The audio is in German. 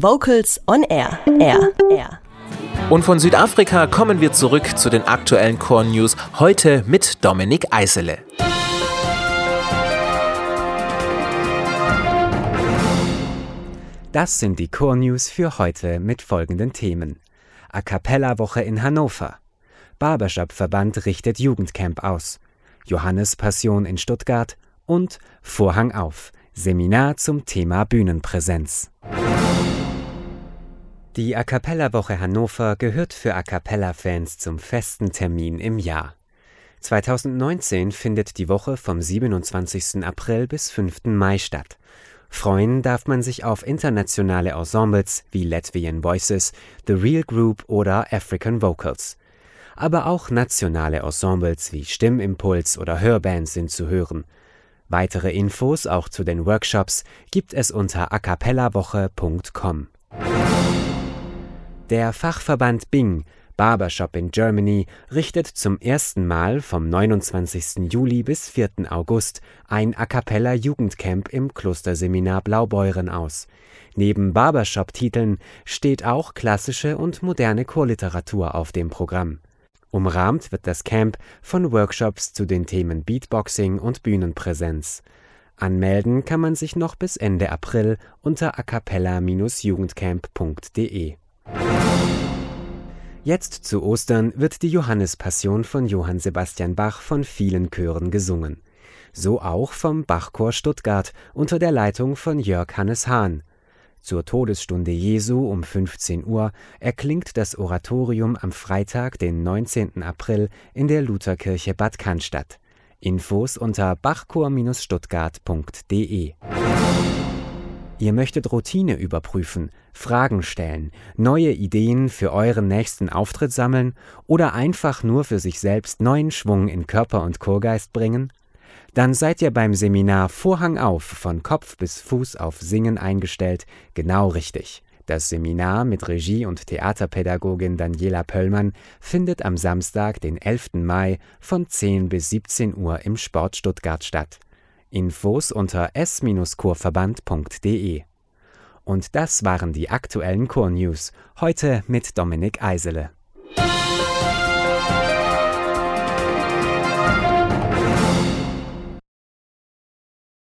Vocals on Air. Air. Air. Und von Südafrika kommen wir zurück zu den aktuellen Core News, heute mit Dominik Eisele. Das sind die Core News für heute mit folgenden Themen. A Cappella Woche in Hannover. Barbershop Verband richtet Jugendcamp aus. Johannes Passion in Stuttgart und Vorhang auf. Seminar zum Thema Bühnenpräsenz. Die A Cappella Woche Hannover gehört für A Cappella Fans zum festen Termin im Jahr. 2019 findet die Woche vom 27. April bis 5. Mai statt. Freuen darf man sich auf internationale Ensembles wie Latvian Voices, The Real Group oder African Vocals. Aber auch nationale Ensembles wie Stimmimpuls oder Hörbands sind zu hören. Weitere Infos auch zu den Workshops gibt es unter acapellawoche.com. Der Fachverband Bing Barbershop in Germany richtet zum ersten Mal vom 29. Juli bis 4. August ein A cappella Jugendcamp im Klosterseminar Blaubeuren aus. Neben Barbershop-Titeln steht auch klassische und moderne Chorliteratur auf dem Programm. Umrahmt wird das Camp von Workshops zu den Themen Beatboxing und Bühnenpräsenz. Anmelden kann man sich noch bis Ende April unter acapella-jugendcamp.de. Jetzt zu Ostern wird die Johannespassion von Johann Sebastian Bach von vielen Chören gesungen. So auch vom Bachchor Stuttgart unter der Leitung von Jörg Hannes Hahn. Zur Todesstunde Jesu um 15 Uhr erklingt das Oratorium am Freitag, den 19. April in der Lutherkirche Bad Cannstatt. Infos unter bachchor-stuttgart.de Ihr möchtet Routine überprüfen, Fragen stellen, neue Ideen für euren nächsten Auftritt sammeln oder einfach nur für sich selbst neuen Schwung in Körper und Chorgeist bringen? Dann seid ihr beim Seminar Vorhang auf von Kopf bis Fuß auf Singen eingestellt, genau richtig. Das Seminar mit Regie- und Theaterpädagogin Daniela Pöllmann findet am Samstag, den 11. Mai von 10 bis 17 Uhr im Sport Stuttgart statt. Infos unter s-kurverband.de. Und das waren die aktuellen Core News, heute mit Dominik Eisele.